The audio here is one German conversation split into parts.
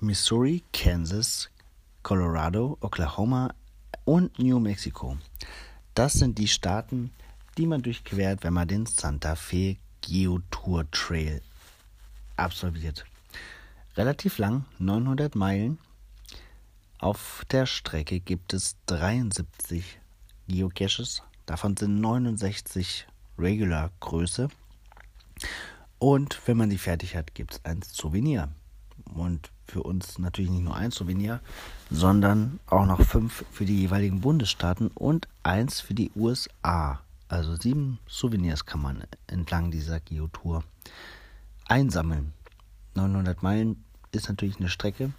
Missouri, Kansas, Colorado, Oklahoma und New Mexico. Das sind die Staaten, die man durchquert, wenn man den Santa Fe Geotour Trail absolviert. Relativ lang, 900 Meilen. Auf der Strecke gibt es 73 Geocaches. Davon sind 69 Regular Größe. Und wenn man die fertig hat, gibt es ein Souvenir. Und für uns natürlich nicht nur ein Souvenir, sondern auch noch fünf für die jeweiligen Bundesstaaten und eins für die USA. Also sieben Souvenirs kann man entlang dieser Geotour einsammeln. 900 Meilen ist natürlich eine Strecke,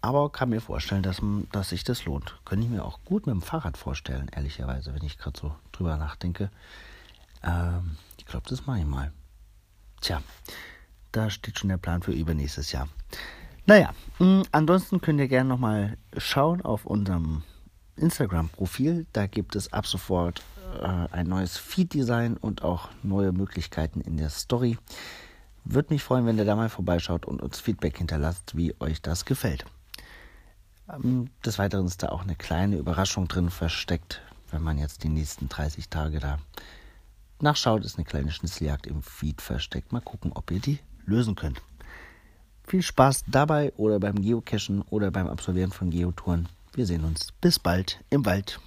aber kann mir vorstellen, dass, dass sich das lohnt. Könnte ich mir auch gut mit dem Fahrrad vorstellen, ehrlicherweise, wenn ich gerade so drüber nachdenke. Ähm, ich glaube, das mache ich mal. Tja, da steht schon der Plan für übernächstes Jahr. Naja, mm, ansonsten könnt ihr gerne nochmal schauen auf unserem Instagram-Profil. Da gibt es ab sofort äh, ein neues Feed-Design und auch neue Möglichkeiten in der Story. Würde mich freuen, wenn ihr da mal vorbeischaut und uns Feedback hinterlasst, wie euch das gefällt. Ähm, des Weiteren ist da auch eine kleine Überraschung drin versteckt, wenn man jetzt die nächsten 30 Tage da nachschaut, ist eine kleine Schnitzeljagd im Feed versteckt. Mal gucken, ob ihr die lösen könnt. Viel Spaß dabei oder beim Geocachen oder beim Absolvieren von Geotouren. Wir sehen uns. Bis bald im Wald.